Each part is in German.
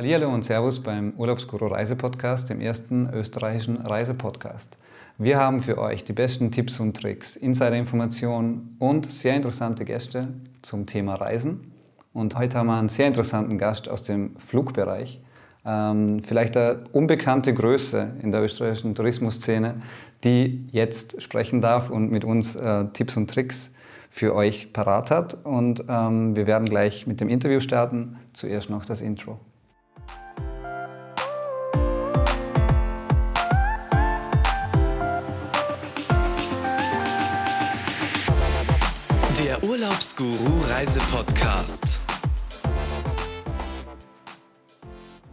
Hallihallo und Servus beim Urlaubsguru Reisepodcast, dem ersten österreichischen Reisepodcast. Wir haben für euch die besten Tipps und Tricks, Insider-Informationen und sehr interessante Gäste zum Thema Reisen. Und heute haben wir einen sehr interessanten Gast aus dem Flugbereich. Ähm, vielleicht eine unbekannte Größe in der österreichischen Tourismusszene, die jetzt sprechen darf und mit uns äh, Tipps und Tricks für euch parat hat. Und ähm, wir werden gleich mit dem Interview starten. Zuerst noch das Intro. Urlaubsguru Reisepodcast.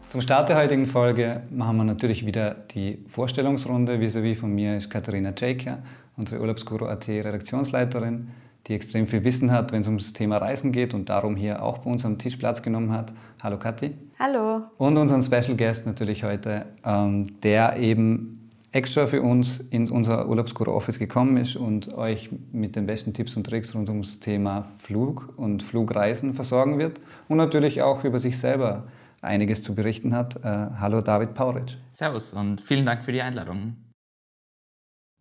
Zum Start der heutigen Folge machen wir natürlich wieder die Vorstellungsrunde. Vis-à-vis von mir ist Katharina Tschäker, unsere Urlaubsguru.at Redaktionsleiterin, die extrem viel Wissen hat, wenn es ums Thema Reisen geht und darum hier auch bei uns am Tisch Platz genommen hat. Hallo Kathi. Hallo. Und unseren Special Guest natürlich heute, ähm, der eben extra für uns in unser Urlaubsguru Office gekommen ist und euch mit den besten Tipps und Tricks rund ums Thema Flug und Flugreisen versorgen wird und natürlich auch über sich selber einiges zu berichten hat. Äh, hallo David Pauritsch. Servus und vielen Dank für die Einladung.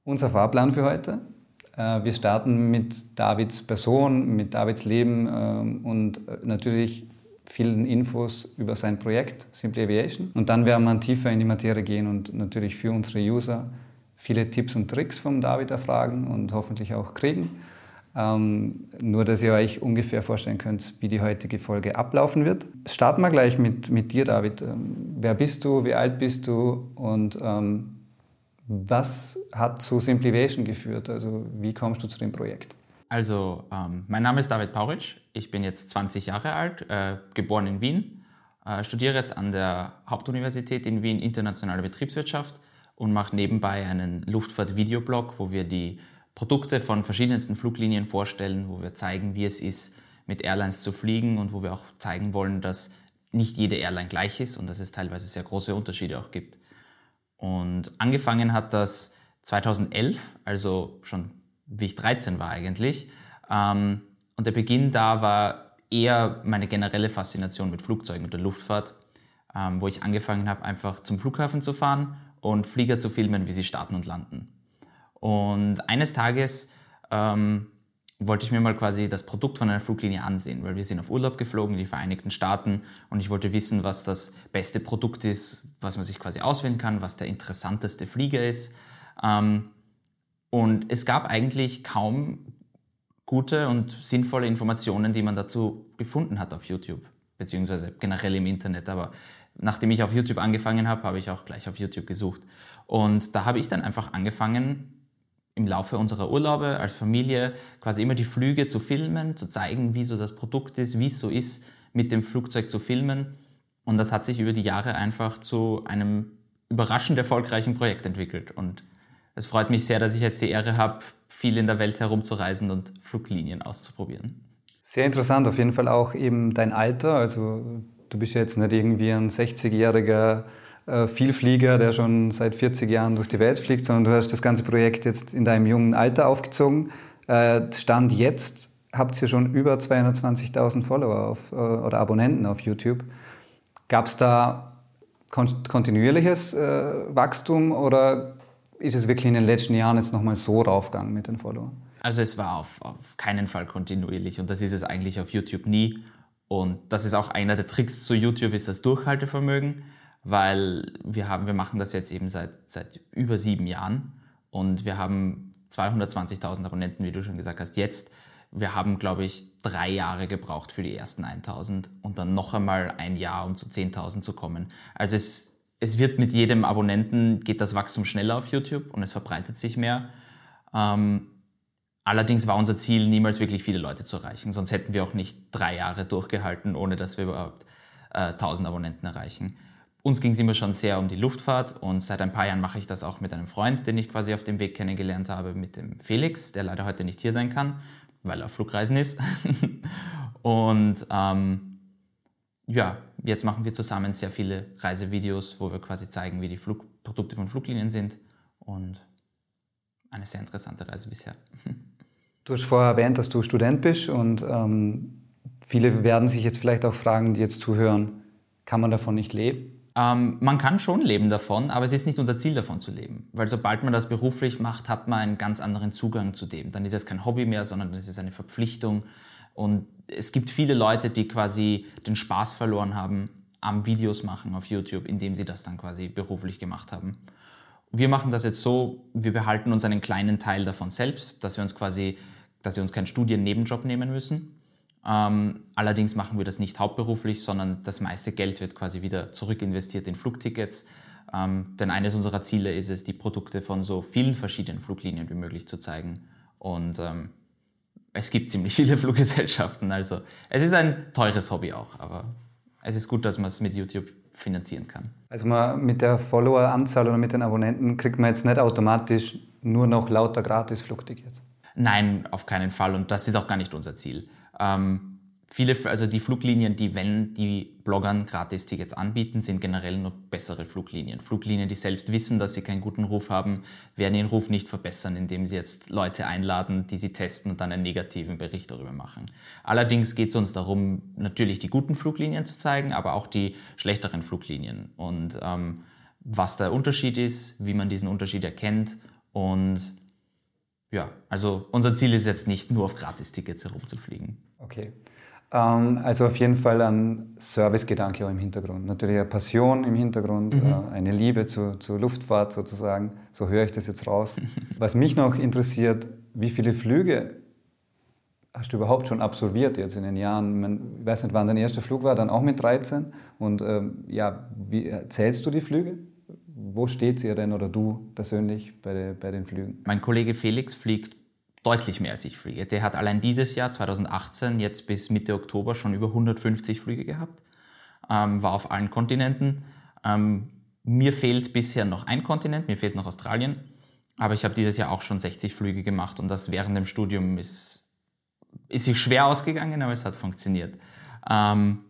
Unser Fahrplan für heute. Äh, wir starten mit Davids Person, mit Davids Leben ähm, und äh, natürlich vielen Infos über sein Projekt Simply Aviation. Und dann werden wir tiefer in die Materie gehen und natürlich für unsere User viele Tipps und Tricks vom David erfragen und hoffentlich auch kriegen. Ähm, nur, dass ihr euch ungefähr vorstellen könnt, wie die heutige Folge ablaufen wird. Starten wir gleich mit, mit dir, David. Ähm, wer bist du, wie alt bist du und ähm, was hat zu Simplivation geführt? Also wie kommst du zu dem Projekt? Also, ähm, mein Name ist David Pauritsch. Ich bin jetzt 20 Jahre alt, äh, geboren in Wien, äh, studiere jetzt an der Hauptuniversität in Wien internationale Betriebswirtschaft und mache nebenbei einen Luftfahrt-Videoblog, wo wir die Produkte von verschiedensten Fluglinien vorstellen, wo wir zeigen, wie es ist, mit Airlines zu fliegen und wo wir auch zeigen wollen, dass nicht jede Airline gleich ist und dass es teilweise sehr große Unterschiede auch gibt. Und angefangen hat das 2011, also schon wie ich 13 war eigentlich. Ähm, und der Beginn da war eher meine generelle Faszination mit Flugzeugen und der Luftfahrt, ähm, wo ich angefangen habe, einfach zum Flughafen zu fahren und Flieger zu filmen, wie sie starten und landen. Und eines Tages ähm, wollte ich mir mal quasi das Produkt von einer Fluglinie ansehen, weil wir sind auf Urlaub geflogen in die Vereinigten Staaten und ich wollte wissen, was das beste Produkt ist, was man sich quasi auswählen kann, was der interessanteste Flieger ist. Ähm, und es gab eigentlich kaum gute und sinnvolle Informationen, die man dazu gefunden hat auf YouTube, beziehungsweise generell im Internet. Aber nachdem ich auf YouTube angefangen habe, habe ich auch gleich auf YouTube gesucht. Und da habe ich dann einfach angefangen, im Laufe unserer Urlaube als Familie quasi immer die Flüge zu filmen, zu zeigen, wie so das Produkt ist, wie es so ist, mit dem Flugzeug zu filmen. Und das hat sich über die Jahre einfach zu einem überraschend erfolgreichen Projekt entwickelt. Und es freut mich sehr, dass ich jetzt die Ehre habe, viel in der Welt herumzureisen und Fluglinien auszuprobieren. Sehr interessant, auf jeden Fall auch eben dein Alter. Also du bist jetzt nicht irgendwie ein 60-jähriger äh, Vielflieger, der schon seit 40 Jahren durch die Welt fliegt, sondern du hast das ganze Projekt jetzt in deinem jungen Alter aufgezogen. Äh, Stand jetzt habt ihr schon über 220.000 Follower auf, äh, oder Abonnenten auf YouTube. Gab es da kontinuierliches Wachstum oder ist es wirklich in den letzten Jahren jetzt nochmal so raufgegangen mit den Followern? Also es war auf, auf keinen Fall kontinuierlich und das ist es eigentlich auf YouTube nie. Und das ist auch einer der Tricks zu YouTube, ist das Durchhaltevermögen, weil wir, haben, wir machen das jetzt eben seit, seit über sieben Jahren und wir haben 220.000 Abonnenten, wie du schon gesagt hast, jetzt. Wir haben, glaube ich, drei Jahre gebraucht für die ersten 1.000 und dann noch einmal ein Jahr, um zu 10.000 zu kommen. Also es es wird mit jedem Abonnenten, geht das Wachstum schneller auf YouTube und es verbreitet sich mehr. Ähm, allerdings war unser Ziel, niemals wirklich viele Leute zu erreichen, sonst hätten wir auch nicht drei Jahre durchgehalten, ohne dass wir überhaupt äh, 1000 Abonnenten erreichen. Uns ging es immer schon sehr um die Luftfahrt und seit ein paar Jahren mache ich das auch mit einem Freund, den ich quasi auf dem Weg kennengelernt habe, mit dem Felix, der leider heute nicht hier sein kann, weil er auf Flugreisen ist. und ähm, ja, jetzt machen wir zusammen sehr viele Reisevideos, wo wir quasi zeigen, wie die Flugprodukte von Fluglinien sind und eine sehr interessante Reise bisher. Du hast vorher erwähnt, dass du Student bist und ähm, viele werden sich jetzt vielleicht auch fragen, die jetzt zuhören, Kann man davon nicht leben? Ähm, man kann schon leben davon, aber es ist nicht unser Ziel davon zu leben. Weil sobald man das beruflich macht, hat man einen ganz anderen Zugang zu dem. Dann ist es kein Hobby mehr, sondern es ist eine Verpflichtung. Und es gibt viele Leute, die quasi den Spaß verloren haben am Videos machen auf YouTube, indem sie das dann quasi beruflich gemacht haben. Wir machen das jetzt so, wir behalten uns einen kleinen Teil davon selbst, dass wir uns quasi, dass wir uns keinen Studiennebenjob nehmen müssen ähm, allerdings machen wir das nicht hauptberuflich, sondern das meiste Geld wird quasi wieder zurückinvestiert in Flugtickets. Ähm, denn eines unserer Ziele ist es, die Produkte von so vielen verschiedenen Fluglinien wie möglich zu zeigen. Und ähm, es gibt ziemlich viele Fluggesellschaften. Also es ist ein teures Hobby auch, aber es ist gut, dass man es mit YouTube finanzieren kann. Also man, mit der Followeranzahl oder mit den Abonnenten kriegt man jetzt nicht automatisch nur noch lauter Gratis-Flugtickets. Nein, auf keinen Fall. Und das ist auch gar nicht unser Ziel. Ähm, viele, also die Fluglinien, die, wenn die Bloggern Gratis-Tickets anbieten, sind generell nur bessere Fluglinien. Fluglinien, die selbst wissen, dass sie keinen guten Ruf haben, werden ihren Ruf nicht verbessern, indem sie jetzt Leute einladen, die sie testen und dann einen negativen Bericht darüber machen. Allerdings geht es uns darum, natürlich die guten Fluglinien zu zeigen, aber auch die schlechteren Fluglinien. Und ähm, was der Unterschied ist, wie man diesen Unterschied erkennt und ja, also unser Ziel ist jetzt nicht nur auf Gratis-Tickets herumzufliegen. Okay. Ähm, also auf jeden Fall ein Servicegedanke auch im Hintergrund. Natürlich eine Passion im Hintergrund, mhm. äh, eine Liebe zur, zur Luftfahrt sozusagen. So höre ich das jetzt raus. Was mich noch interessiert, wie viele Flüge hast du überhaupt schon absolviert jetzt in den Jahren? Ich weiß nicht, wann dein erster Flug war, dann auch mit 13. Und ähm, ja, wie zählst du die Flüge? Wo steht ihr denn oder du persönlich bei, bei den Flügen? Mein Kollege Felix fliegt deutlich mehr als ich fliege. Der hat allein dieses Jahr, 2018, jetzt bis Mitte Oktober schon über 150 Flüge gehabt, ähm, war auf allen Kontinenten. Ähm, mir fehlt bisher noch ein Kontinent, mir fehlt noch Australien, aber ich habe dieses Jahr auch schon 60 Flüge gemacht und das während dem Studium ist, ist sich schwer ausgegangen, aber es hat funktioniert. Ähm,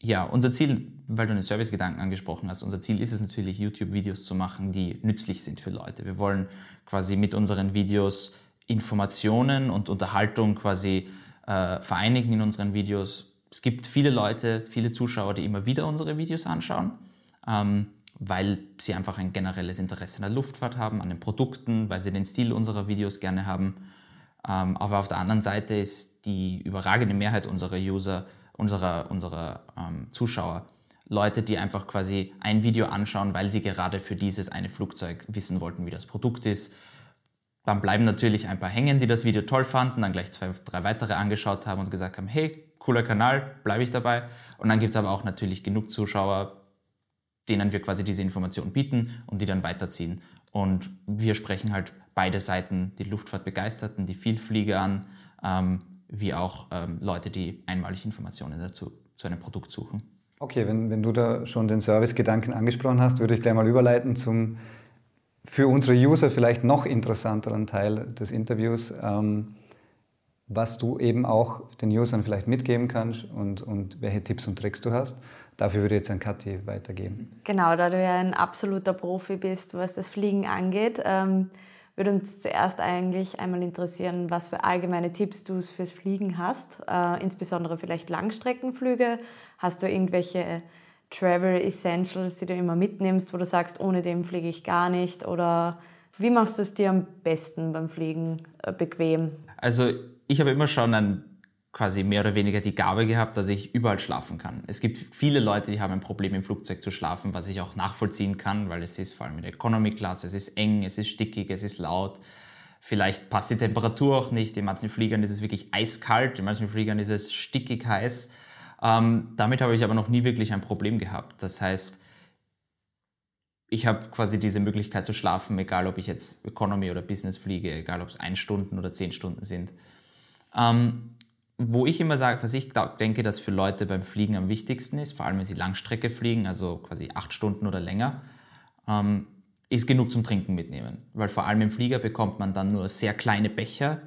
ja, unser Ziel, weil du den Servicegedanken angesprochen hast, unser Ziel ist es natürlich, YouTube-Videos zu machen, die nützlich sind für Leute. Wir wollen quasi mit unseren Videos Informationen und Unterhaltung quasi äh, vereinigen in unseren Videos. Es gibt viele Leute, viele Zuschauer, die immer wieder unsere Videos anschauen, ähm, weil sie einfach ein generelles Interesse an der Luftfahrt haben, an den Produkten, weil sie den Stil unserer Videos gerne haben. Ähm, aber auf der anderen Seite ist die überragende Mehrheit unserer User, unserer, unserer ähm, Zuschauer, Leute, die einfach quasi ein Video anschauen, weil sie gerade für dieses eine Flugzeug wissen wollten, wie das Produkt ist, dann bleiben natürlich ein paar hängen, die das Video toll fanden, dann gleich zwei, drei weitere angeschaut haben und gesagt haben, hey, cooler Kanal, bleibe ich dabei. Und dann gibt es aber auch natürlich genug Zuschauer, denen wir quasi diese Information bieten und die dann weiterziehen. Und wir sprechen halt beide Seiten, die Luftfahrtbegeisterten, die Vielflieger an, ähm, wie auch ähm, Leute, die einmalig Informationen dazu zu einem Produkt suchen. Okay, wenn, wenn du da schon den Service-Gedanken angesprochen hast, würde ich gleich mal überleiten zum für unsere User vielleicht noch interessanteren Teil des Interviews, ähm, was du eben auch den Usern vielleicht mitgeben kannst und, und welche Tipps und Tricks du hast. Dafür würde ich jetzt an Kathi weitergeben. Genau, da du ja ein absoluter Profi bist, was das Fliegen angeht, ähm, würde uns zuerst eigentlich einmal interessieren, was für allgemeine Tipps du fürs Fliegen hast, äh, insbesondere vielleicht Langstreckenflüge. Hast du irgendwelche Travel Essentials, die du immer mitnimmst, wo du sagst, ohne dem fliege ich gar nicht? Oder wie machst du es dir am besten beim Fliegen äh, bequem? Also ich habe immer schon ein, quasi mehr oder weniger die Gabe gehabt, dass ich überall schlafen kann. Es gibt viele Leute, die haben ein Problem im Flugzeug zu schlafen, was ich auch nachvollziehen kann, weil es ist vor allem in der Economy Class, es ist eng, es ist stickig, es ist laut. Vielleicht passt die Temperatur auch nicht. In manchen Fliegern ist es wirklich eiskalt, in manchen Fliegern ist es stickig heiß. Ähm, damit habe ich aber noch nie wirklich ein Problem gehabt. Das heißt, ich habe quasi diese Möglichkeit zu schlafen, egal ob ich jetzt Economy oder Business fliege, egal ob es ein Stunden oder zehn Stunden sind. Ähm, wo ich immer sage, was ich denke, dass für Leute beim Fliegen am wichtigsten ist, vor allem wenn sie Langstrecke fliegen, also quasi acht Stunden oder länger, ähm, ist genug zum Trinken mitnehmen. Weil vor allem im Flieger bekommt man dann nur sehr kleine Becher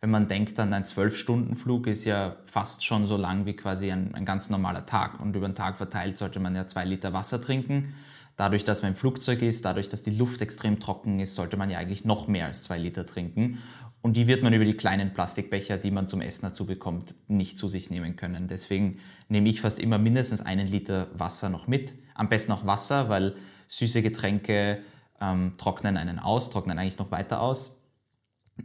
wenn man denkt an ein Zwölf-Stunden-Flug, ist ja fast schon so lang wie quasi ein, ein, ganz normaler Tag. Und über den Tag verteilt sollte man ja zwei Liter Wasser trinken. Dadurch, dass man im Flugzeug ist, dadurch, dass die Luft extrem trocken ist, sollte man ja eigentlich noch mehr als zwei Liter trinken. Und die wird man über die kleinen Plastikbecher, die man zum Essen dazu bekommt, nicht zu sich nehmen können. Deswegen nehme ich fast immer mindestens einen Liter Wasser noch mit. Am besten auch Wasser, weil süße Getränke ähm, trocknen einen aus, trocknen eigentlich noch weiter aus.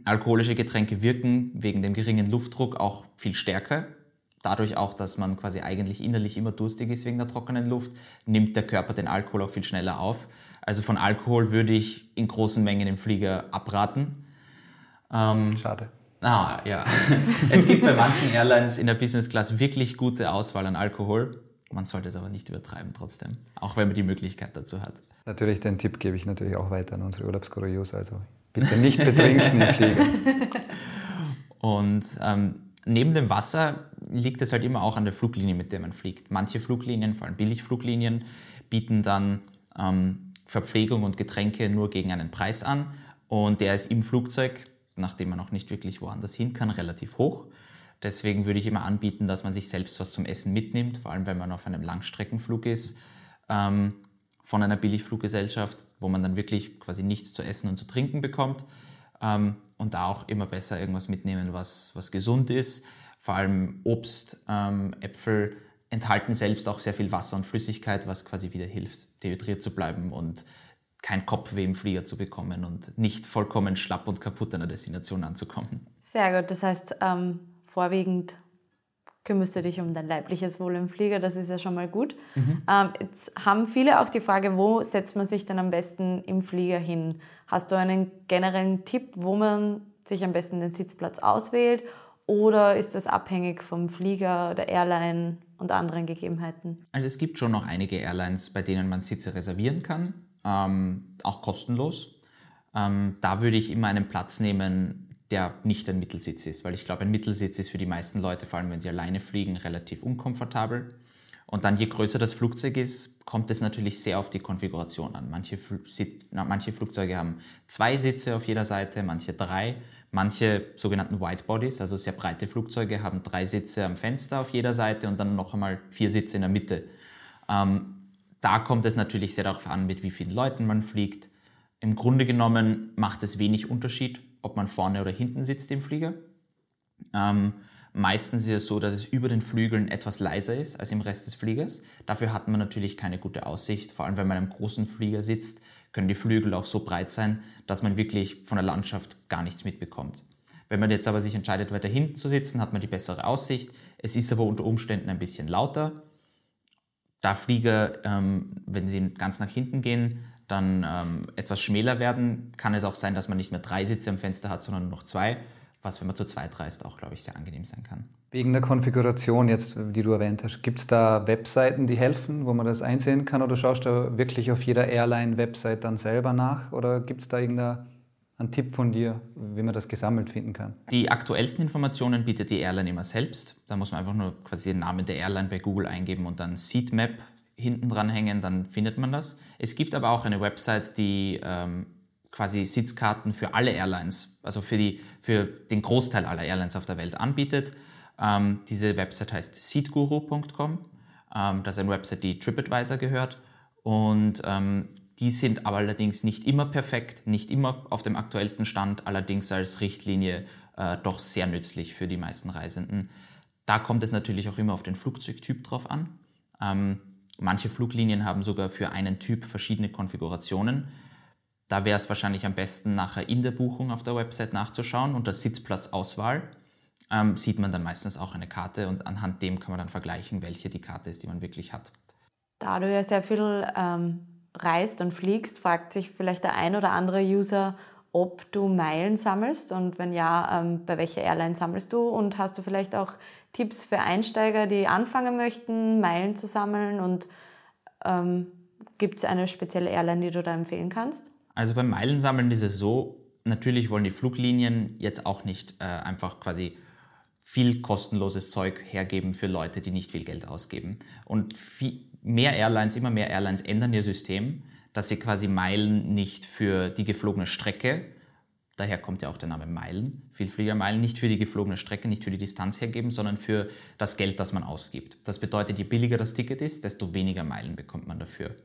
Alkoholische Getränke wirken wegen dem geringen Luftdruck auch viel stärker. Dadurch auch, dass man quasi eigentlich innerlich immer durstig ist wegen der trockenen Luft, nimmt der Körper den Alkohol auch viel schneller auf. Also von Alkohol würde ich in großen Mengen im Flieger abraten. Ähm, Schade. Ah, ja. es gibt bei manchen Airlines in der Business Class wirklich gute Auswahl an Alkohol. Man sollte es aber nicht übertreiben trotzdem, auch wenn man die Möglichkeit dazu hat. Natürlich, den Tipp gebe ich natürlich auch weiter an unsere Urlaubsgurus. Also bitte nicht betrinken im Flieger. Und ähm, neben dem Wasser liegt es halt immer auch an der Fluglinie, mit der man fliegt. Manche Fluglinien, vor allem Billigfluglinien, bieten dann ähm, Verpflegung und Getränke nur gegen einen Preis an. Und der ist im Flugzeug nachdem man noch nicht wirklich woanders hin kann, relativ hoch. Deswegen würde ich immer anbieten, dass man sich selbst was zum Essen mitnimmt, vor allem wenn man auf einem Langstreckenflug ist, ähm, von einer Billigfluggesellschaft, wo man dann wirklich quasi nichts zu essen und zu trinken bekommt. Ähm, und da auch immer besser irgendwas mitnehmen, was, was gesund ist. Vor allem Obst, ähm, Äpfel enthalten selbst auch sehr viel Wasser und Flüssigkeit, was quasi wieder hilft, dehydriert zu bleiben und kein Kopfweh im Flieger zu bekommen und nicht vollkommen schlapp und kaputt an der Destination anzukommen. Sehr gut, das heißt, ähm, vorwiegend kümmerst du dich um dein leibliches Wohl im Flieger, das ist ja schon mal gut. Mhm. Ähm, jetzt haben viele auch die Frage, wo setzt man sich denn am besten im Flieger hin? Hast du einen generellen Tipp, wo man sich am besten den Sitzplatz auswählt oder ist das abhängig vom Flieger, der Airline und anderen Gegebenheiten? Also es gibt schon noch einige Airlines, bei denen man Sitze reservieren kann ähm, auch kostenlos. Ähm, da würde ich immer einen Platz nehmen, der nicht ein Mittelsitz ist, weil ich glaube, ein Mittelsitz ist für die meisten Leute, vor allem wenn sie alleine fliegen, relativ unkomfortabel. Und dann je größer das Flugzeug ist, kommt es natürlich sehr auf die Konfiguration an. Manche, manche Flugzeuge haben zwei Sitze auf jeder Seite, manche drei. Manche sogenannten White Bodies, also sehr breite Flugzeuge, haben drei Sitze am Fenster auf jeder Seite und dann noch einmal vier Sitze in der Mitte. Ähm, da kommt es natürlich sehr darauf an, mit wie vielen Leuten man fliegt. Im Grunde genommen macht es wenig Unterschied, ob man vorne oder hinten sitzt im Flieger. Ähm, meistens ist es so, dass es über den Flügeln etwas leiser ist als im Rest des Fliegers. Dafür hat man natürlich keine gute Aussicht. Vor allem, wenn man einem großen Flieger sitzt, können die Flügel auch so breit sein, dass man wirklich von der Landschaft gar nichts mitbekommt. Wenn man jetzt aber sich entscheidet, weiter hinten zu sitzen, hat man die bessere Aussicht. Es ist aber unter Umständen ein bisschen lauter da Flieger, ähm, wenn sie ganz nach hinten gehen, dann ähm, etwas schmäler werden, kann es auch sein, dass man nicht mehr drei Sitze am Fenster hat, sondern nur noch zwei, was, wenn man zu zweit reist, auch, glaube ich, sehr angenehm sein kann. Wegen der Konfiguration jetzt, die du erwähnt hast, gibt es da Webseiten, die helfen, wo man das einsehen kann oder schaust du wirklich auf jeder Airline-Website dann selber nach oder gibt es da irgendeine ein Tipp von dir, wie man das gesammelt finden kann? Die aktuellsten Informationen bietet die Airline immer selbst. Da muss man einfach nur quasi den Namen der Airline bei Google eingeben und dann Seatmap hinten dran hängen, dann findet man das. Es gibt aber auch eine Website, die ähm, quasi Sitzkarten für alle Airlines, also für, die, für den Großteil aller Airlines auf der Welt anbietet. Ähm, diese Website heißt seatguru.com. Ähm, das ist eine Website, die TripAdvisor gehört. Und ähm, die sind aber allerdings nicht immer perfekt, nicht immer auf dem aktuellsten Stand, allerdings als Richtlinie äh, doch sehr nützlich für die meisten Reisenden. Da kommt es natürlich auch immer auf den Flugzeugtyp drauf an. Ähm, manche Fluglinien haben sogar für einen Typ verschiedene Konfigurationen. Da wäre es wahrscheinlich am besten, nachher in der Buchung auf der Website nachzuschauen. Unter Sitzplatzauswahl ähm, sieht man dann meistens auch eine Karte und anhand dem kann man dann vergleichen, welche die Karte ist, die man wirklich hat. Da du ja sehr viel ähm reist und fliegst, fragt sich vielleicht der ein oder andere User, ob du Meilen sammelst und wenn ja, ähm, bei welcher Airline sammelst du und hast du vielleicht auch Tipps für Einsteiger, die anfangen möchten, Meilen zu sammeln und ähm, gibt es eine spezielle Airline, die du da empfehlen kannst? Also beim Meilensammeln ist es so, natürlich wollen die Fluglinien jetzt auch nicht äh, einfach quasi viel kostenloses Zeug hergeben für Leute, die nicht viel Geld ausgeben. Und viel, mehr Airlines, immer mehr Airlines ändern ihr System, dass sie quasi Meilen nicht für die geflogene Strecke, daher kommt ja auch der Name Meilen, Vielfliegermeilen, nicht für die geflogene Strecke, nicht für die Distanz hergeben, sondern für das Geld, das man ausgibt. Das bedeutet, je billiger das Ticket ist, desto weniger Meilen bekommt man dafür.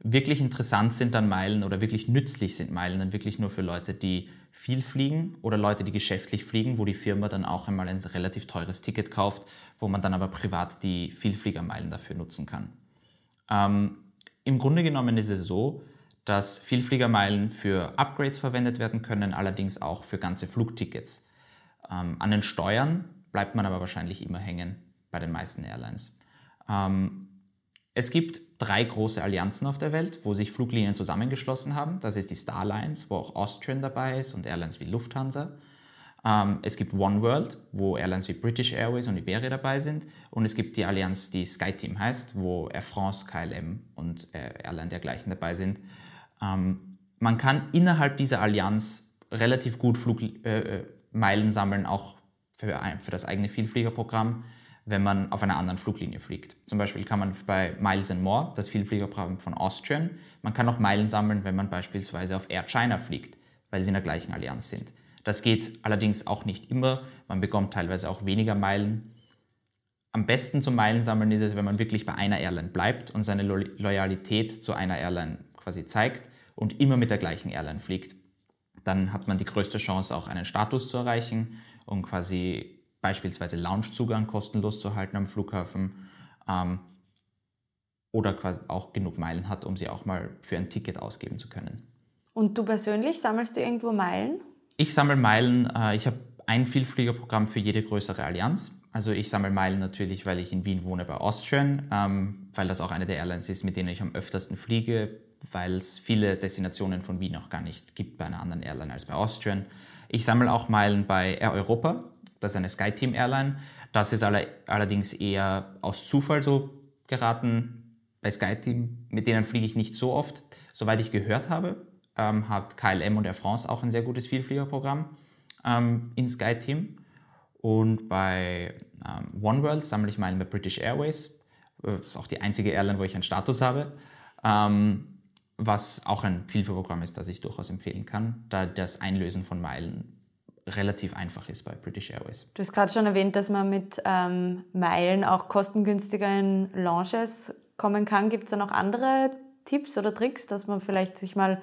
Wirklich interessant sind dann Meilen oder wirklich nützlich sind Meilen dann wirklich nur für Leute, die viel fliegen oder Leute, die geschäftlich fliegen, wo die Firma dann auch einmal ein relativ teures Ticket kauft, wo man dann aber privat die Vielfliegermeilen dafür nutzen kann. Ähm, Im Grunde genommen ist es so, dass Vielfliegermeilen für Upgrades verwendet werden können, allerdings auch für ganze Flugtickets. Ähm, an den Steuern bleibt man aber wahrscheinlich immer hängen bei den meisten Airlines. Ähm, es gibt drei große Allianzen auf der Welt, wo sich Fluglinien zusammengeschlossen haben. Das ist die Starlines, wo auch Austrian dabei ist und Airlines wie Lufthansa. Ähm, es gibt One World, wo Airlines wie British Airways und Iberia dabei sind. Und es gibt die Allianz, die SkyTeam heißt, wo Air France, KLM und äh, Airline dergleichen dabei sind. Ähm, man kann innerhalb dieser Allianz relativ gut Flugmeilen äh, äh sammeln, auch für, für das eigene Vielfliegerprogramm wenn man auf einer anderen Fluglinie fliegt. Zum Beispiel kann man bei Miles and More, das Vielfliegerprogramm von Austrian, man kann auch Meilen sammeln, wenn man beispielsweise auf Air China fliegt, weil sie in der gleichen Allianz sind. Das geht allerdings auch nicht immer. Man bekommt teilweise auch weniger Meilen. Am besten zum Meilensammeln ist es, wenn man wirklich bei einer Airline bleibt und seine Lo Loyalität zu einer Airline quasi zeigt und immer mit der gleichen Airline fliegt. Dann hat man die größte Chance, auch einen Status zu erreichen und quasi beispielsweise Loungezugang kostenlos zu halten am Flughafen ähm, oder quasi auch genug Meilen hat, um sie auch mal für ein Ticket ausgeben zu können. Und du persönlich sammelst du irgendwo Meilen? Ich sammle Meilen. Äh, ich habe ein Vielfliegerprogramm für jede größere Allianz. Also ich sammle Meilen natürlich, weil ich in Wien wohne bei Austrian, ähm, weil das auch eine der Airlines ist, mit denen ich am öftersten fliege, weil es viele Destinationen von Wien auch gar nicht gibt bei einer anderen Airline als bei Austrian. Ich sammle auch Meilen bei Air Europa, das ist eine SkyTeam Airline. Das ist allerdings eher aus Zufall so geraten bei SkyTeam. Mit denen fliege ich nicht so oft. Soweit ich gehört habe, ähm, hat KLM und Air France auch ein sehr gutes Vielfliegerprogramm ähm, in SkyTeam. Und bei ähm, OneWorld sammle ich Meilen bei British Airways. Das ist auch die einzige Airline, wo ich einen Status habe. Ähm, was auch ein Vielfliegerprogramm ist, das ich durchaus empfehlen kann, da das Einlösen von Meilen relativ einfach ist bei British Airways. Du hast gerade schon erwähnt, dass man mit ähm, Meilen auch kostengünstiger in Lounges kommen kann. Gibt es da noch andere Tipps oder Tricks, dass man vielleicht sich mal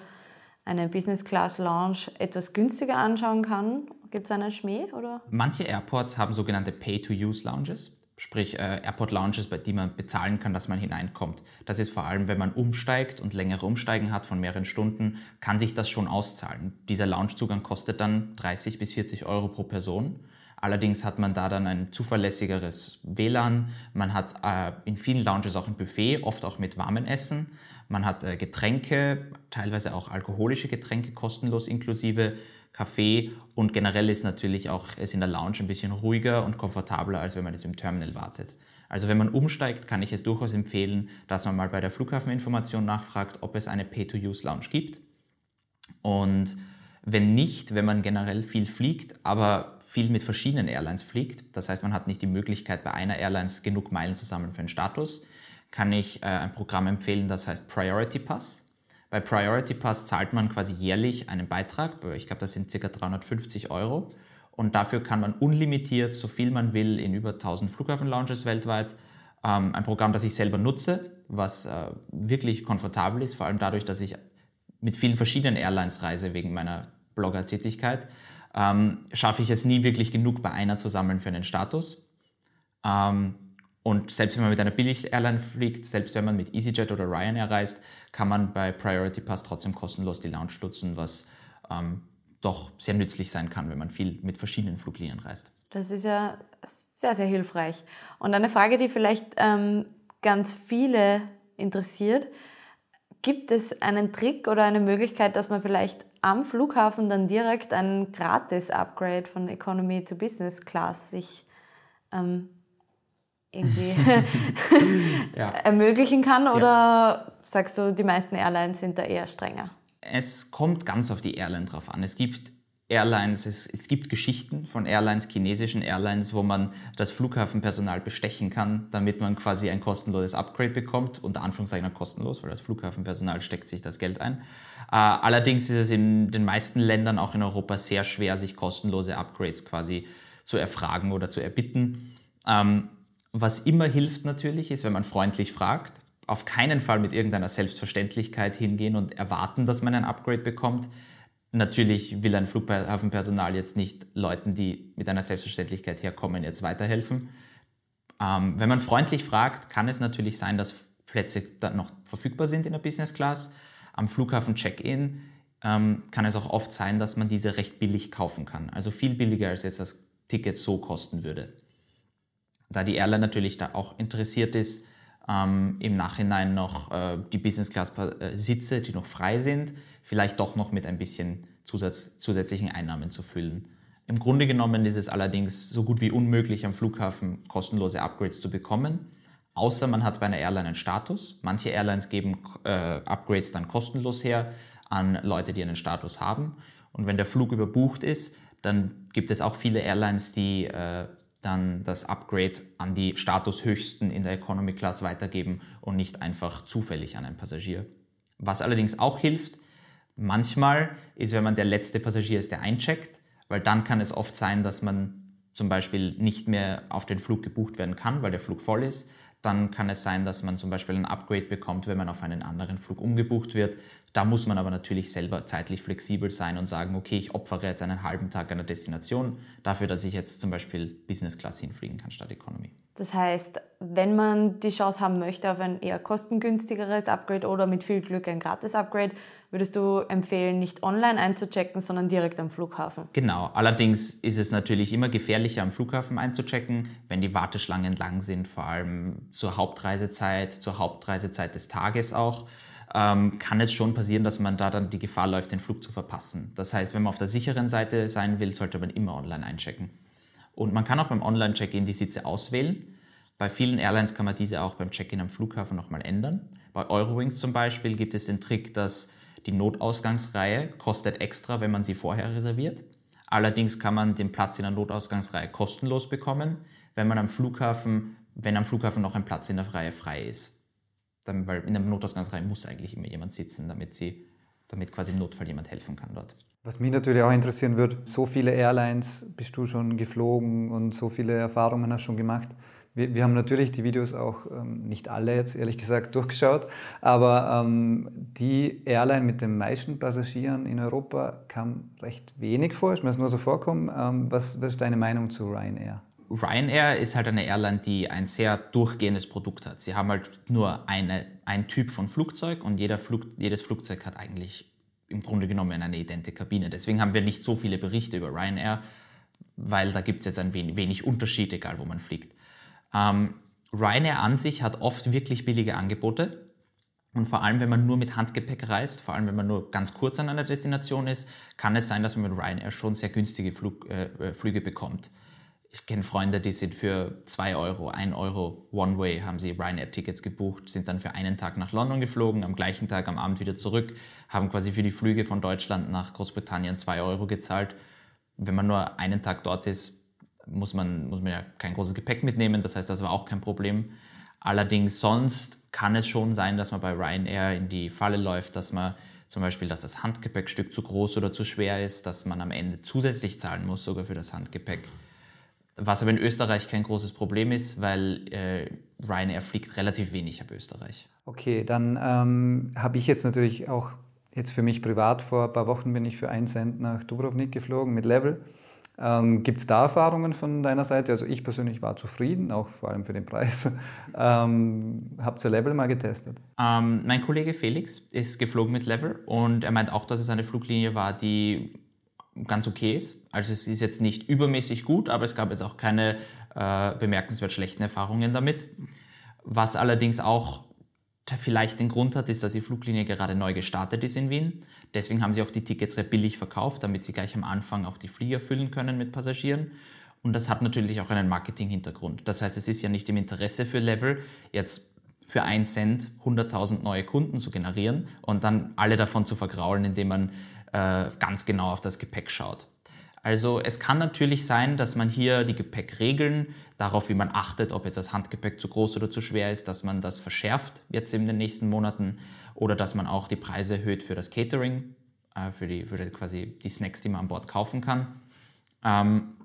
eine Business Class Lounge etwas günstiger anschauen kann? Gibt es einen Schmäh? Oder? Manche Airports haben sogenannte Pay-to-Use-Lounges sprich äh, Airport Lounges, bei die man bezahlen kann, dass man hineinkommt. Das ist vor allem, wenn man umsteigt und längere Umsteigen hat von mehreren Stunden, kann sich das schon auszahlen. Dieser Loungezugang kostet dann 30 bis 40 Euro pro Person. Allerdings hat man da dann ein zuverlässigeres WLAN. Man hat äh, in vielen Lounges auch ein Buffet, oft auch mit warmem Essen. Man hat äh, Getränke, teilweise auch alkoholische Getränke kostenlos inklusive. Kaffee und generell ist natürlich auch es in der Lounge ein bisschen ruhiger und komfortabler, als wenn man jetzt im Terminal wartet. Also wenn man umsteigt, kann ich es durchaus empfehlen, dass man mal bei der Flughafeninformation nachfragt, ob es eine Pay-to-Use-Lounge gibt. Und wenn nicht, wenn man generell viel fliegt, aber viel mit verschiedenen Airlines fliegt, das heißt, man hat nicht die Möglichkeit, bei einer Airlines genug Meilen zu sammeln für einen Status, kann ich äh, ein Programm empfehlen, das heißt Priority Pass. Bei Priority Pass zahlt man quasi jährlich einen Beitrag, ich glaube, das sind ca. 350 Euro. Und dafür kann man unlimitiert, so viel man will, in über 1000 Flughafen-Lounges weltweit, ähm, ein Programm, das ich selber nutze, was äh, wirklich komfortabel ist, vor allem dadurch, dass ich mit vielen verschiedenen Airlines reise wegen meiner Blogger-Tätigkeit, ähm, schaffe ich es nie wirklich genug bei einer zu sammeln für einen Status. Ähm, und selbst wenn man mit einer Billig-Airline fliegt, selbst wenn man mit EasyJet oder Ryanair reist, kann man bei Priority Pass trotzdem kostenlos die Lounge nutzen, was ähm, doch sehr nützlich sein kann, wenn man viel mit verschiedenen Fluglinien reist. Das ist ja sehr, sehr hilfreich. Und eine Frage, die vielleicht ähm, ganz viele interessiert. Gibt es einen Trick oder eine Möglichkeit, dass man vielleicht am Flughafen dann direkt ein Gratis-Upgrade von Economy zu Business Class sich ähm, irgendwie ja. ermöglichen kann? Oder ja. sagst du, die meisten Airlines sind da eher strenger? Es kommt ganz auf die Airline drauf an. Es gibt Airlines, es, es, gibt Geschichten von Airlines, chinesischen Airlines, wo man das Flughafenpersonal bestechen kann, damit man quasi ein kostenloses Upgrade bekommt. Unter Anführungszeichen kostenlos, weil das Flughafenpersonal steckt sich das Geld ein. Äh, allerdings ist es in den meisten Ländern, auch in Europa, sehr schwer, sich kostenlose Upgrades quasi zu erfragen oder zu erbitten. Ähm, was immer hilft natürlich, ist, wenn man freundlich fragt, auf keinen Fall mit irgendeiner Selbstverständlichkeit hingehen und erwarten, dass man ein Upgrade bekommt. Natürlich will ein Flughafenpersonal jetzt nicht Leuten, die mit einer Selbstverständlichkeit herkommen, jetzt weiterhelfen. Ähm, wenn man freundlich fragt, kann es natürlich sein, dass Plätze dann noch verfügbar sind in der Business Class. Am Flughafen Check-in ähm, kann es auch oft sein, dass man diese recht billig kaufen kann. Also viel billiger als jetzt das Ticket so kosten würde. Da die Airline natürlich da auch interessiert ist, ähm, im Nachhinein noch äh, die Business Class äh, Sitze, die noch frei sind, vielleicht doch noch mit ein bisschen Zusatz, zusätzlichen Einnahmen zu füllen. Im Grunde genommen ist es allerdings so gut wie unmöglich am Flughafen kostenlose Upgrades zu bekommen, außer man hat bei einer Airline einen Status. Manche Airlines geben äh, Upgrades dann kostenlos her an Leute, die einen Status haben. Und wenn der Flug überbucht ist, dann gibt es auch viele Airlines, die äh, dann das Upgrade an die Statushöchsten in der Economy Class weitergeben und nicht einfach zufällig an einen Passagier. Was allerdings auch hilft, manchmal ist, wenn man der letzte Passagier ist, der eincheckt, weil dann kann es oft sein, dass man zum Beispiel nicht mehr auf den Flug gebucht werden kann, weil der Flug voll ist. Dann kann es sein, dass man zum Beispiel ein Upgrade bekommt, wenn man auf einen anderen Flug umgebucht wird. Da muss man aber natürlich selber zeitlich flexibel sein und sagen, okay, ich opfere jetzt einen halben Tag einer Destination dafür, dass ich jetzt zum Beispiel Business Class hinfliegen kann statt Economy. Das heißt, wenn man die Chance haben möchte auf ein eher kostengünstigeres Upgrade oder mit viel Glück ein Gratis-Upgrade, würdest du empfehlen, nicht online einzuchecken, sondern direkt am Flughafen? Genau. Allerdings ist es natürlich immer gefährlicher, am Flughafen einzuchecken, wenn die Warteschlangen lang sind, vor allem zur Hauptreisezeit, zur Hauptreisezeit des Tages auch ähm, kann es schon passieren, dass man da dann die Gefahr läuft, den Flug zu verpassen. Das heißt, wenn man auf der sicheren Seite sein will, sollte man immer online einchecken. Und man kann auch beim Online-Check-In die Sitze auswählen. Bei vielen Airlines kann man diese auch beim Check-In am Flughafen nochmal ändern. Bei Eurowings zum Beispiel gibt es den Trick, dass die Notausgangsreihe kostet extra, wenn man sie vorher reserviert. Allerdings kann man den Platz in der Notausgangsreihe kostenlos bekommen, wenn man am Flughafen, wenn am Flughafen noch ein Platz in der Reihe frei ist. Dann, weil in der Notausgangsreihe muss eigentlich immer jemand sitzen, damit, sie, damit quasi im Notfall jemand helfen kann dort. Was mich natürlich auch interessieren würde, so viele Airlines bist du schon geflogen und so viele Erfahrungen hast du schon gemacht. Wir, wir haben natürlich die Videos auch, ähm, nicht alle jetzt ehrlich gesagt, durchgeschaut, aber ähm, die Airline mit den meisten Passagieren in Europa kam recht wenig vor, mir das nur so vorkommen. Ähm, was, was ist deine Meinung zu Ryanair? Ryanair ist halt eine Airline, die ein sehr durchgehendes Produkt hat. Sie haben halt nur eine, ein Typ von Flugzeug und jeder Flug, jedes Flugzeug hat eigentlich im Grunde genommen eine identische Kabine. Deswegen haben wir nicht so viele Berichte über Ryanair, weil da gibt es jetzt ein wenig, wenig, Unterschied, egal wo man fliegt. Ähm, Ryanair an sich hat oft wirklich billige Angebote. Und vor allem, wenn man nur mit Handgepäck reist, vor allem wenn man nur ganz kurz an einer Destination ist, kann es sein, dass man mit Ryanair schon sehr günstige Flug, äh, äh Flüge bekommt ich kenne Freunde, die sind für 2 Euro, 1 Euro One-Way, haben sie Ryanair-Tickets gebucht, sind dann für einen Tag nach London geflogen, am gleichen Tag am Abend wieder zurück, haben quasi für die Flüge von Deutschland nach Großbritannien 2 Euro gezahlt. Wenn man nur einen Tag dort ist, muss man, muss man ja kein großes Gepäck mitnehmen, das heißt, das war auch kein Problem. Allerdings sonst kann es schon sein, dass man bei Ryanair in die Falle läuft, dass man zum Beispiel, dass das Handgepäckstück zu groß oder zu schwer ist, dass man am Ende zusätzlich zahlen muss, sogar für das Handgepäck was aber in Österreich kein großes Problem ist, weil äh, Ryanair fliegt relativ wenig ab Österreich. Okay, dann ähm, habe ich jetzt natürlich auch jetzt für mich privat vor ein paar Wochen bin ich für einen Cent nach Dubrovnik geflogen mit Level. Ähm, Gibt es da Erfahrungen von deiner Seite? Also ich persönlich war zufrieden, auch vor allem für den Preis. Ähm, habt ihr Level mal getestet? Ähm, mein Kollege Felix ist geflogen mit Level und er meint auch, dass es eine Fluglinie war, die ganz okay ist. Also es ist jetzt nicht übermäßig gut, aber es gab jetzt auch keine äh, bemerkenswert schlechten Erfahrungen damit. Was allerdings auch vielleicht den Grund hat, ist, dass die Fluglinie gerade neu gestartet ist in Wien. Deswegen haben sie auch die Tickets sehr billig verkauft, damit sie gleich am Anfang auch die Flieger füllen können mit Passagieren. Und das hat natürlich auch einen Marketing-Hintergrund. Das heißt, es ist ja nicht im Interesse für Level, jetzt für einen Cent 100.000 neue Kunden zu generieren und dann alle davon zu vergraulen, indem man äh, ganz genau auf das Gepäck schaut. Also es kann natürlich sein, dass man hier die Gepäckregeln, darauf wie man achtet, ob jetzt das Handgepäck zu groß oder zu schwer ist, dass man das verschärft jetzt in den nächsten Monaten oder dass man auch die Preise erhöht für das Catering, äh, für, die, für die, quasi die Snacks, die man an Bord kaufen kann. Ähm,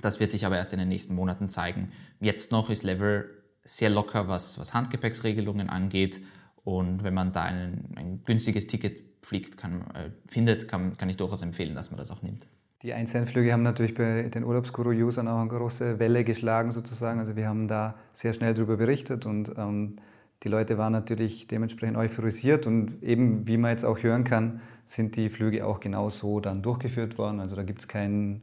das wird sich aber erst in den nächsten Monaten zeigen. Jetzt noch ist Level sehr locker, was, was Handgepäcksregelungen angeht. Und wenn man da ein, ein günstiges Ticket fliegt, kann, äh, findet, kann, kann ich durchaus empfehlen, dass man das auch nimmt. Die Einzelflüge haben natürlich bei den Urlaubsguru-Usern auch eine große Welle geschlagen sozusagen. Also wir haben da sehr schnell darüber berichtet und ähm, die Leute waren natürlich dementsprechend euphorisiert und eben, wie man jetzt auch hören kann, sind die Flüge auch genauso dann durchgeführt worden. Also da gibt es keinen,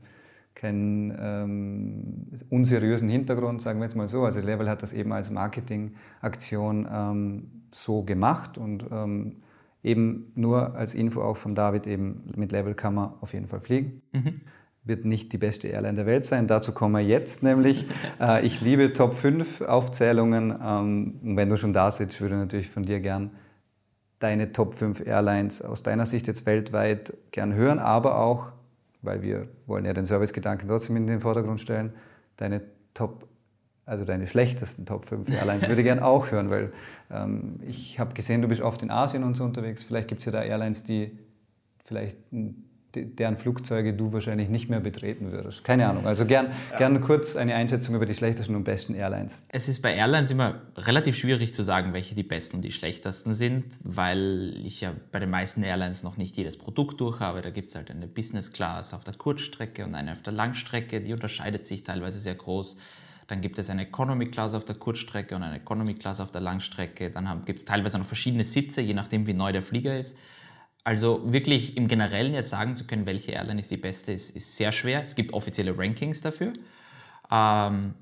keinen ähm, unseriösen Hintergrund, sagen wir jetzt mal so. Also Level hat das eben als Marketingaktion ähm, so gemacht und ähm, eben nur als Info auch von David, eben mit Level kann man auf jeden Fall fliegen. Mhm. Wird nicht die beste Airline der Welt sein. Dazu kommen wir jetzt nämlich. Äh, ich liebe Top 5 Aufzählungen. Ähm, und wenn du schon da sitzt, würde ich natürlich von dir gern deine Top 5 Airlines aus deiner Sicht jetzt weltweit gern hören, aber auch, weil wir wollen ja den Servicegedanken trotzdem in den Vordergrund stellen, deine Top also deine schlechtesten Top 5 Airlines, würde ich gerne auch hören, weil ähm, ich habe gesehen, du bist oft in Asien und so unterwegs. Vielleicht gibt es ja da Airlines, die vielleicht deren Flugzeuge du wahrscheinlich nicht mehr betreten würdest. Keine Ahnung. Also gern, ja. gern kurz eine Einschätzung über die schlechtesten und besten Airlines. Es ist bei Airlines immer relativ schwierig zu sagen, welche die besten und die schlechtesten sind, weil ich ja bei den meisten Airlines noch nicht jedes Produkt durch habe. Da gibt es halt eine Business Class auf der Kurzstrecke und eine auf der Langstrecke. Die unterscheidet sich teilweise sehr groß. Dann gibt es eine Economy Class auf der Kurzstrecke und eine Economy Class auf der Langstrecke. Dann gibt es teilweise noch verschiedene Sitze, je nachdem, wie neu der Flieger ist. Also wirklich im Generellen jetzt sagen zu können, welche Airline ist die beste, ist, ist sehr schwer. Es gibt offizielle Rankings dafür. Ähm,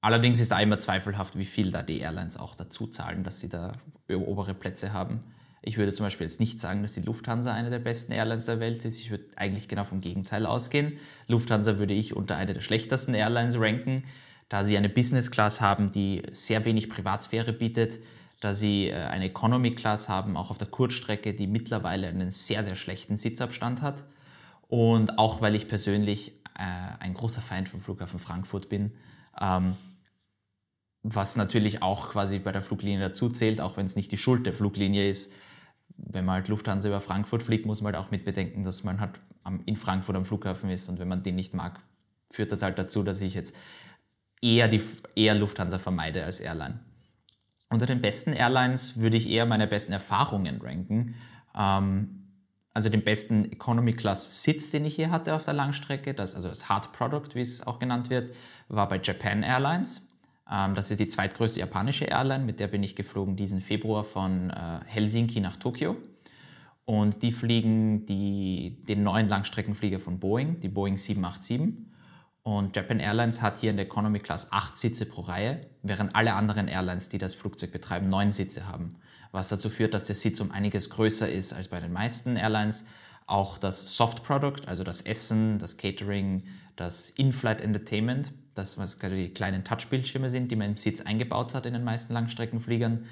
allerdings ist da immer zweifelhaft, wie viel da die Airlines auch dazu zahlen, dass sie da obere Plätze haben. Ich würde zum Beispiel jetzt nicht sagen, dass die Lufthansa eine der besten Airlines der Welt ist. Ich würde eigentlich genau vom Gegenteil ausgehen. Lufthansa würde ich unter eine der schlechtesten Airlines ranken da sie eine Business Class haben, die sehr wenig Privatsphäre bietet, da sie äh, eine Economy Class haben, auch auf der Kurzstrecke, die mittlerweile einen sehr, sehr schlechten Sitzabstand hat. Und auch weil ich persönlich äh, ein großer Feind vom Flughafen Frankfurt bin, ähm, was natürlich auch quasi bei der Fluglinie dazu zählt, auch wenn es nicht die Schuld der Fluglinie ist. Wenn man halt Lufthansa über Frankfurt fliegt, muss man halt auch mit bedenken, dass man halt in Frankfurt am Flughafen ist und wenn man den nicht mag, führt das halt dazu, dass ich jetzt eher, die, eher Lufthansa vermeide als Airline. Unter den besten Airlines würde ich eher meine besten Erfahrungen ranken. Ähm, also den besten Economy Class Sitz, den ich hier hatte auf der Langstrecke, das, also das Hard Product, wie es auch genannt wird, war bei Japan Airlines. Ähm, das ist die zweitgrößte japanische Airline, mit der bin ich geflogen diesen Februar von äh, Helsinki nach Tokio. Und die fliegen die, den neuen Langstreckenflieger von Boeing, die Boeing 787. Und Japan Airlines hat hier in der Economy Class acht Sitze pro Reihe, während alle anderen Airlines, die das Flugzeug betreiben, neun Sitze haben. Was dazu führt, dass der Sitz um einiges größer ist als bei den meisten Airlines. Auch das Soft Product, also das Essen, das Catering, das In-Flight Entertainment, das was gerade die kleinen Touchbildschirme sind, die man im Sitz eingebaut hat in den meisten Langstreckenfliegern,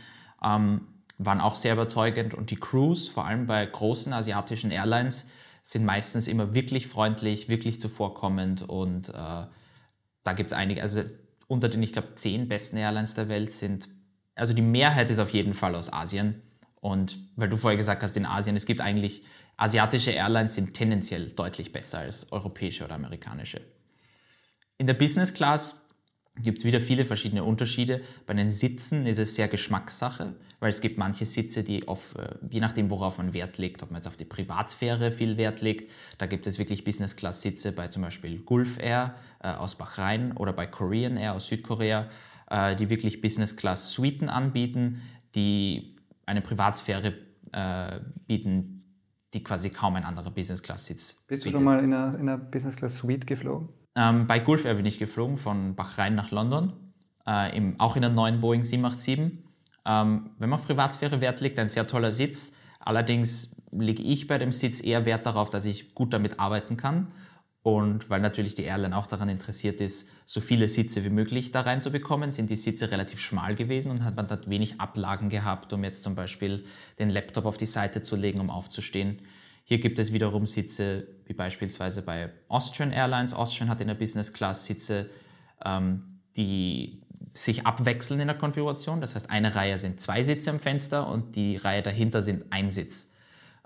ähm, waren auch sehr überzeugend. Und die Crews, vor allem bei großen asiatischen Airlines, sind meistens immer wirklich freundlich, wirklich zuvorkommend und äh, da gibt es einige, also unter den, ich glaube, zehn besten Airlines der Welt sind, also die Mehrheit ist auf jeden Fall aus Asien und weil du vorher gesagt hast, in Asien, es gibt eigentlich, asiatische Airlines sind tendenziell deutlich besser als europäische oder amerikanische. In der Business Class gibt es wieder viele verschiedene Unterschiede. Bei den Sitzen ist es sehr Geschmackssache, weil es gibt manche Sitze, die auf, äh, je nachdem, worauf man Wert legt, ob man jetzt auf die Privatsphäre viel Wert legt, da gibt es wirklich Business-Class-Sitze bei zum Beispiel Gulf Air äh, aus Bahrain oder bei Korean Air aus Südkorea, äh, die wirklich Business-Class-Suiten anbieten, die eine Privatsphäre bieten, die quasi kaum ein anderer Business-Class-Sitz Bist du schon mal in einer, in einer Business-Class-Suite geflogen? Ähm, bei Gulf Air bin ich geflogen von Bahrain nach London, äh, im, auch in der neuen Boeing 787. Ähm, wenn man auf Privatsphäre Wert legt, ein sehr toller Sitz. Allerdings lege ich bei dem Sitz eher Wert darauf, dass ich gut damit arbeiten kann. Und weil natürlich die Airline auch daran interessiert ist, so viele Sitze wie möglich da reinzubekommen, sind die Sitze relativ schmal gewesen und hat man dort wenig Ablagen gehabt, um jetzt zum Beispiel den Laptop auf die Seite zu legen, um aufzustehen. Hier gibt es wiederum Sitze, wie beispielsweise bei Austrian Airlines. Austrian hat in der Business Class Sitze, ähm, die sich abwechseln in der Konfiguration. Das heißt, eine Reihe sind zwei Sitze am Fenster und die Reihe dahinter sind ein Sitz.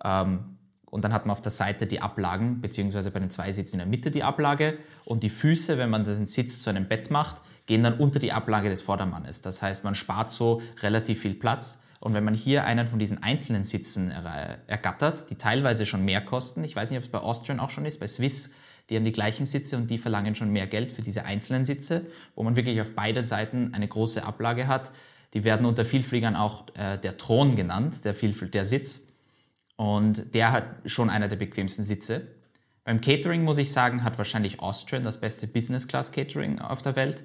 Ähm, und dann hat man auf der Seite die Ablagen, beziehungsweise bei den zwei Sitzen in der Mitte die Ablage und die Füße, wenn man den Sitz zu einem Bett macht, gehen dann unter die Ablage des Vordermannes. Das heißt, man spart so relativ viel Platz. Und wenn man hier einen von diesen einzelnen Sitzen ergattert, die teilweise schon mehr kosten, ich weiß nicht, ob es bei Austrian auch schon ist, bei Swiss, die haben die gleichen Sitze und die verlangen schon mehr Geld für diese einzelnen Sitze, wo man wirklich auf beide Seiten eine große Ablage hat. Die werden unter Vielfliegern auch äh, der Thron genannt, der, Vielfl der Sitz. Und der hat schon einer der bequemsten Sitze. Beim Catering muss ich sagen, hat wahrscheinlich Austrian das beste Business Class Catering auf der Welt.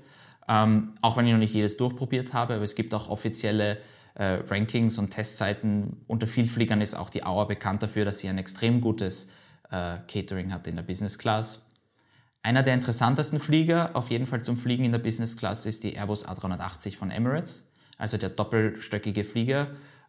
Ähm, auch wenn ich noch nicht jedes durchprobiert habe, aber es gibt auch offizielle äh, Rankings und Testzeiten. Unter Vielfliegern ist auch die Auer bekannt dafür, dass sie ein extrem gutes äh, Catering hat in der Business Class. Einer der interessantesten Flieger, auf jeden Fall zum Fliegen in der Business Class, ist die Airbus A380 von Emirates, also der doppelstöckige Flieger,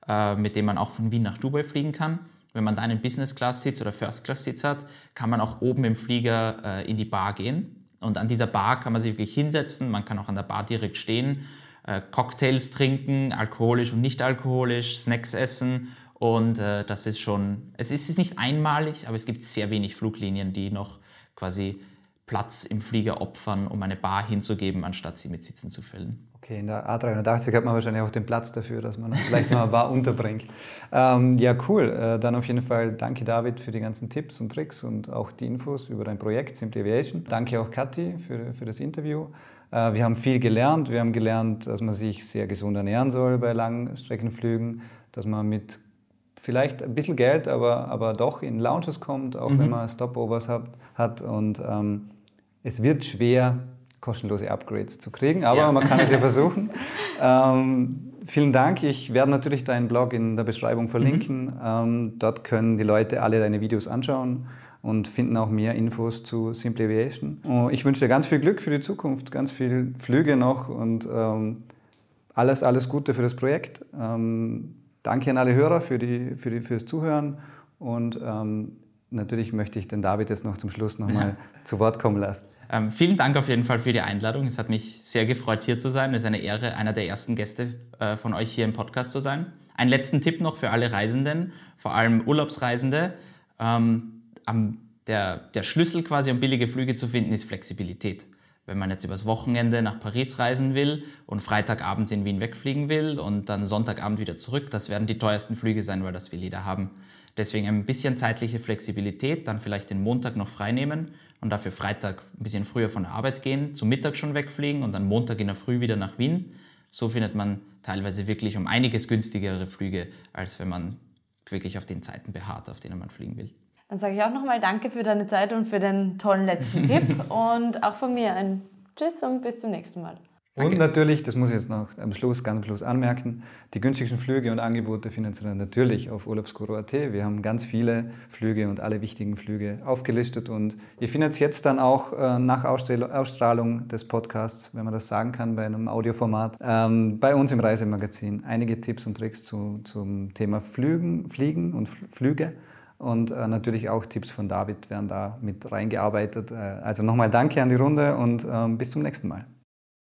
äh, mit dem man auch von Wien nach Dubai fliegen kann. Wenn man da einen Business Class Sitz oder First Class Sitz hat, kann man auch oben im Flieger äh, in die Bar gehen. Und an dieser Bar kann man sich wirklich hinsetzen, man kann auch an der Bar direkt stehen, äh, Cocktails trinken, alkoholisch und nicht alkoholisch, Snacks essen. Und äh, das ist schon, es ist nicht einmalig, aber es gibt sehr wenig Fluglinien, die noch quasi Platz im Flieger opfern, um eine Bar hinzugeben, anstatt sie mit Sitzen zu füllen. Okay, in der A380 hat man wahrscheinlich auch den Platz dafür, dass man vielleicht mal eine Bar unterbringt. Ähm, ja, cool. Äh, dann auf jeden Fall danke David für die ganzen Tipps und Tricks und auch die Infos über dein Projekt Simple Aviation. Danke auch Kathi für, für das Interview. Äh, wir haben viel gelernt. Wir haben gelernt, dass man sich sehr gesund ernähren soll bei Langstreckenflügen, dass man mit vielleicht ein bisschen Geld, aber, aber doch in Lounges kommt, auch mhm. wenn man Stopovers hat. hat. Und ähm, es wird schwer, kostenlose Upgrades zu kriegen, aber ja. man kann es ja versuchen. ähm, vielen Dank. Ich werde natürlich deinen Blog in der Beschreibung verlinken. Mhm. Ähm, dort können die Leute alle deine Videos anschauen und finden auch mehr Infos zu Simple Aviation. Oh, ich wünsche dir ganz viel Glück für die Zukunft, ganz viele Flüge noch und ähm, alles, alles Gute für das Projekt. Danke an alle Hörer für, die, für, die, fürs Zuhören und ähm, natürlich möchte ich den David jetzt noch zum Schluss nochmal ja. zu Wort kommen lassen. Ähm, vielen Dank auf jeden Fall für die Einladung. Es hat mich sehr gefreut, hier zu sein. Es ist eine Ehre, einer der ersten Gäste äh, von euch hier im Podcast zu sein. Einen letzten Tipp noch für alle Reisenden, vor allem Urlaubsreisende. Ähm, am, der, der Schlüssel quasi, um billige Flüge zu finden, ist Flexibilität. Wenn man jetzt übers Wochenende nach Paris reisen will und Freitagabends in Wien wegfliegen will und dann Sonntagabend wieder zurück, das werden die teuersten Flüge sein, weil das will jeder haben. Deswegen ein bisschen zeitliche Flexibilität, dann vielleicht den Montag noch frei nehmen und dafür Freitag ein bisschen früher von der Arbeit gehen, zum Mittag schon wegfliegen und dann Montag in der Früh wieder nach Wien. So findet man teilweise wirklich um einiges günstigere Flüge, als wenn man wirklich auf den Zeiten beharrt, auf denen man fliegen will. Dann sage ich auch nochmal Danke für deine Zeit und für den tollen letzten Tipp und auch von mir ein Tschüss und bis zum nächsten Mal. Und natürlich, das muss ich jetzt noch am Schluss, ganz am Schluss anmerken, die günstigsten Flüge und Angebote findet ihr natürlich auf urlaubsguru.at. Wir haben ganz viele Flüge und alle wichtigen Flüge aufgelistet und ihr findet es jetzt dann auch äh, nach Ausstrahlung des Podcasts, wenn man das sagen kann, bei einem Audioformat, ähm, bei uns im Reisemagazin einige Tipps und Tricks zu, zum Thema Flügen, Fliegen und Flüge. Und äh, natürlich auch Tipps von David werden da mit reingearbeitet. Äh, also nochmal danke an die Runde und ähm, bis zum nächsten Mal.